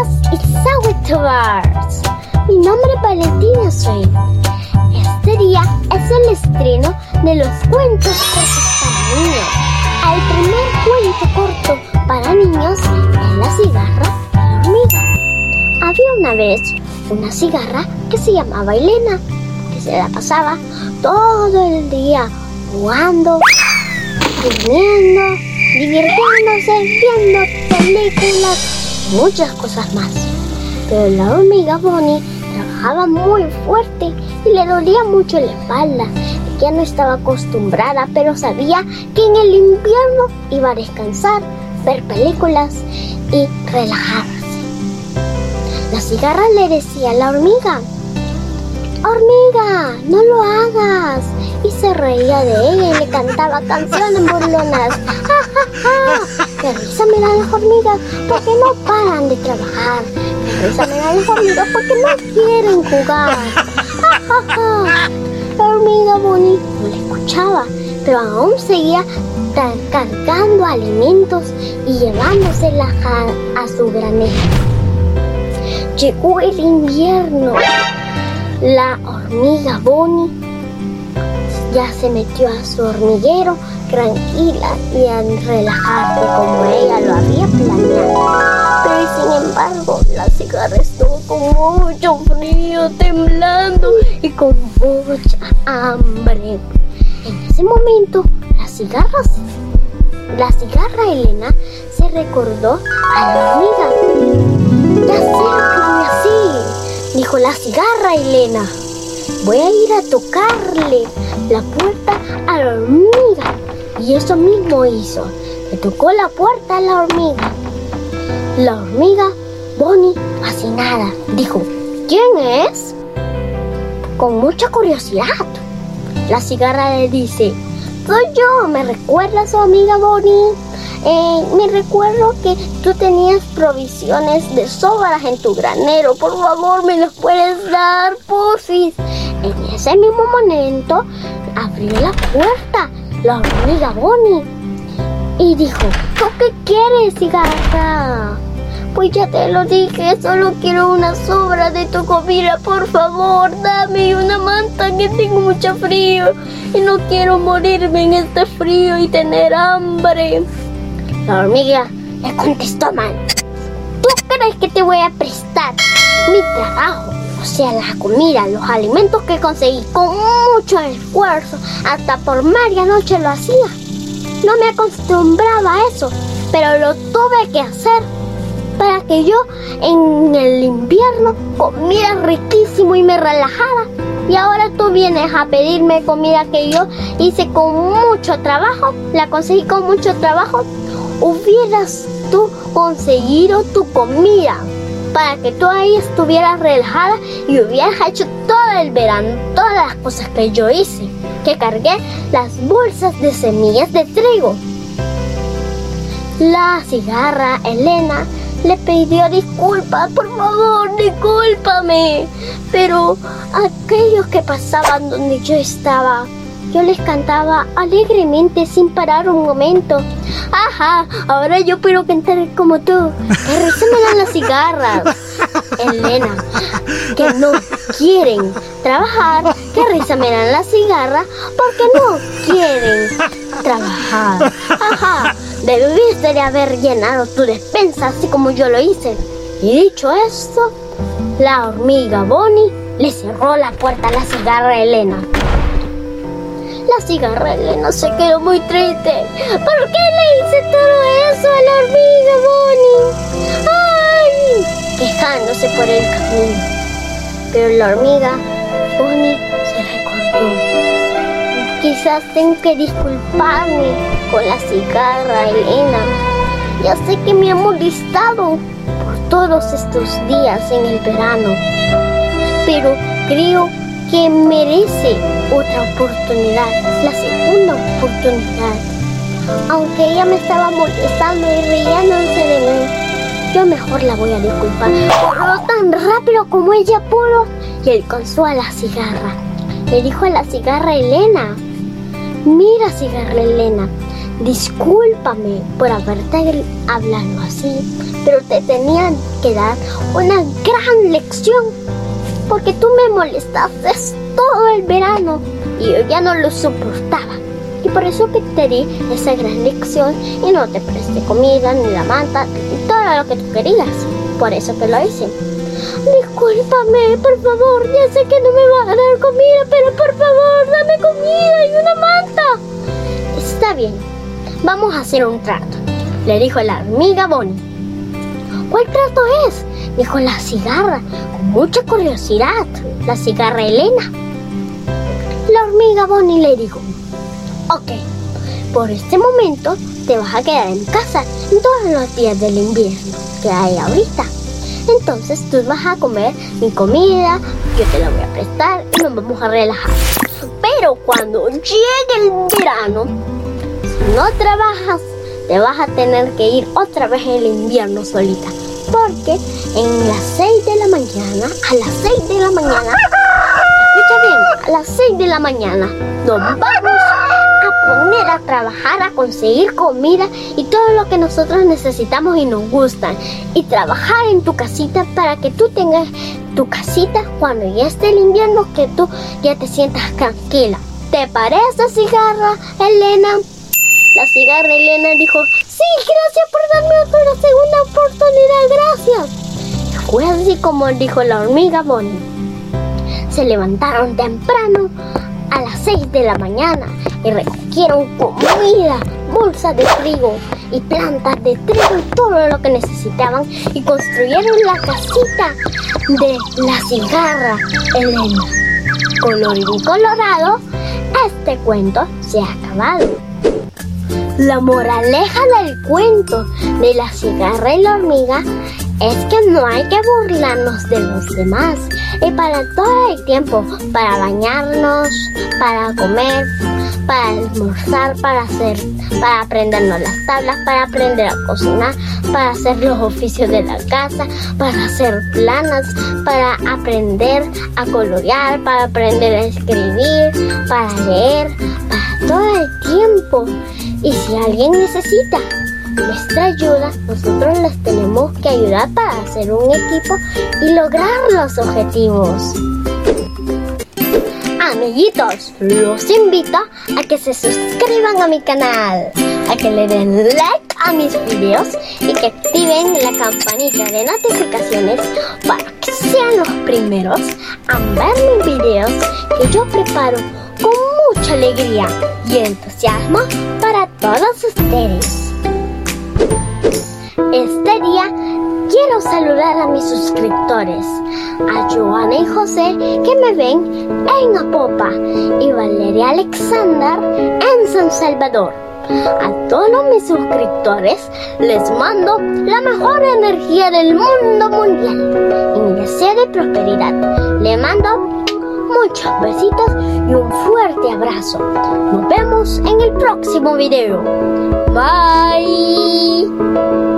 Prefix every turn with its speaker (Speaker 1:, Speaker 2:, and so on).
Speaker 1: papitas y sandwich Mi nombre es Valentina soy. Este día es el estreno de los cuentos cortos para niños. El primer cuento corto para niños es La cigarra y la hormiga. Había una vez una cigarra que se llamaba Elena, que se la pasaba todo el día jugando, durmiendo divirtiéndose, viendo películas, muchas cosas más. Pero la hormiga Bonnie trabajaba muy fuerte y le dolía mucho la espalda. Ya no estaba acostumbrada, pero sabía que en el invierno iba a descansar, ver películas y relajarse. La cigarra le decía a la hormiga, Hormiga, no lo hagas. Y se reía de ella y le cantaba canciones burlonas. ¡Qué risa me dan las hormigas porque no paran de trabajar! ¡Qué risa me dan las hormigas porque no quieren jugar! La hormiga Bonnie no le escuchaba, pero aún seguía cargando alimentos y llevándoselas a, a su granero. Llegó el invierno. La hormiga Bonnie ya se metió a su hormiguero tranquila y a relajarse como ella lo había planeado. Pero sin embargo, la cigarra estuvo con mucho frío, temblando y con mucha hambre. En ese momento, la cigarra, la cigarra Elena se recordó a la hormiga. Ya sé así, dijo la cigarra Elena. Voy a ir a tocarle la puerta a la hormiga y eso mismo hizo. Le tocó la puerta a la hormiga. La hormiga, Bonnie, fascinada, dijo, ¿quién es? Con mucha curiosidad. La cigarra le dice, soy yo, ¿me recuerdas, amiga Bonnie? Eh, me recuerdo que tú tenías provisiones de sobras en tu granero. Por favor, ¿me las puedes dar, porfis? En ese mismo momento abrió la puerta la hormiga Bonnie y dijo, ¿tú qué quieres, cigarra? Pues ya te lo dije, solo quiero una sobra de tu comida, por favor, dame una manta que tengo mucho frío y no quiero morirme en este frío y tener hambre. La hormiga le contestó mal. ¿Tú crees que te voy a prestar mi trabajo? O sea, la comida, los alimentos que conseguí con mucho esfuerzo, hasta por media noche lo hacía. No me acostumbraba a eso, pero lo tuve que hacer para que yo en el invierno comiera riquísimo y me relajara. Y ahora tú vienes a pedirme comida que yo hice con mucho trabajo, la conseguí con mucho trabajo. Hubieras tú conseguido tu comida para que tú ahí estuvieras relajada y hubieras hecho todo el verano, todas las cosas que yo hice, que cargué las bolsas de semillas de trigo. La cigarra Elena le pidió disculpas, por favor, discúlpame. Pero aquellos que pasaban donde yo estaba, yo les cantaba alegremente sin parar un momento. Ajá, ahora yo puedo cantar como tú. Dan las cigarras. Elena, que no quieren trabajar. Que risa me dan las cigarras porque no quieren trabajar. Ajá, debiste de haber llenado tu despensa así como yo lo hice. Y dicho esto, la hormiga Bonnie le cerró la puerta a la cigarra Elena. La cigarra Elena se quedó muy triste. ¿Por qué le hice todo eso a la hormiga Bonnie? ¡Ay! Quejándose por el camino. Pero la hormiga Bonnie se recordó. Quizás tengo que disculparme con la cigarra Elena. Ya sé que me ha molestado por todos estos días en el verano. Pero creo que merece otra oportunidad, la segunda oportunidad. Aunque ella me estaba molestando y riéndose de mí, yo mejor la voy a disculpar. Corrió tan rápido como ella pudo y alcanzó a la cigarra. Le dijo a la cigarra Elena, mira cigarra Elena, Discúlpame por haberte hablado así, pero te tenían que dar una gran lección, porque tú me molestaste todo el verano y yo ya no lo soportaba. Y por eso que te di esa gran lección y no te presté comida, ni la manta, ni todo lo que tú querías. Por eso que lo hice. Discúlpame, por favor, ya sé que no me va a dar comida, pero por favor, dame comida y una manta. Está bien, vamos a hacer un trato, le dijo la hormiga Bonnie. ¿Cuál trato es? Dijo la cigarra, mucha curiosidad. La cigarra Elena. La hormiga Bonnie le dijo, ok, por este momento te vas a quedar en casa todos los días del invierno que hay ahorita. Entonces tú vas a comer mi comida, yo te la voy a prestar y nos vamos a relajar. Pero cuando llegue el verano, si no trabajas, te vas a tener que ir otra vez en el invierno solita. Porque en las 6 de la mañana, a las 6 de la mañana, escucha bien, a las 6 de la mañana nos vamos poner a trabajar, a conseguir comida y todo lo que nosotros necesitamos y nos gustan. Y trabajar en tu casita para que tú tengas tu casita cuando ya esté el invierno, que tú ya te sientas tranquila. ¿Te parece, cigarra, Elena? La cigarra Elena dijo, sí, gracias por darme otra segunda oportunidad, gracias. Fue así como dijo la hormiga Bonnie. Se levantaron temprano a las 6 de la mañana y recogieron comida, bolsas de trigo y plantas de trigo y todo lo que necesitaban y construyeron la casita de la cigarra Elena. Colorín colorado, este cuento se ha acabado. La moraleja del cuento de la cigarra y la hormiga es que no hay que burlarnos de los demás. Y para todo el tiempo, para bañarnos, para comer, para almorzar, para hacer, para aprendernos las tablas, para aprender a cocinar, para hacer los oficios de la casa, para hacer planas, para aprender a colorear, para aprender a escribir, para leer, para todo el tiempo. Y si alguien necesita nuestra ayuda, nosotros les tenemos que ayudar para hacer un equipo y lograr los objetivos. Amiguitos, los invito a que se suscriban a mi canal, a que le den like a mis videos y que activen la campanita de notificaciones para que sean los primeros a ver mis videos que yo preparo mucha alegría y entusiasmo para todos ustedes. Este día quiero saludar a mis suscriptores, a Joana y José que me ven en Apopa y Valeria Alexander en San Salvador. A todos mis suscriptores les mando la mejor energía del mundo mundial y mi deseo de prosperidad. Le mando muchos besitos y un fuerte abrazo. Nos vemos en el próximo video. Bye.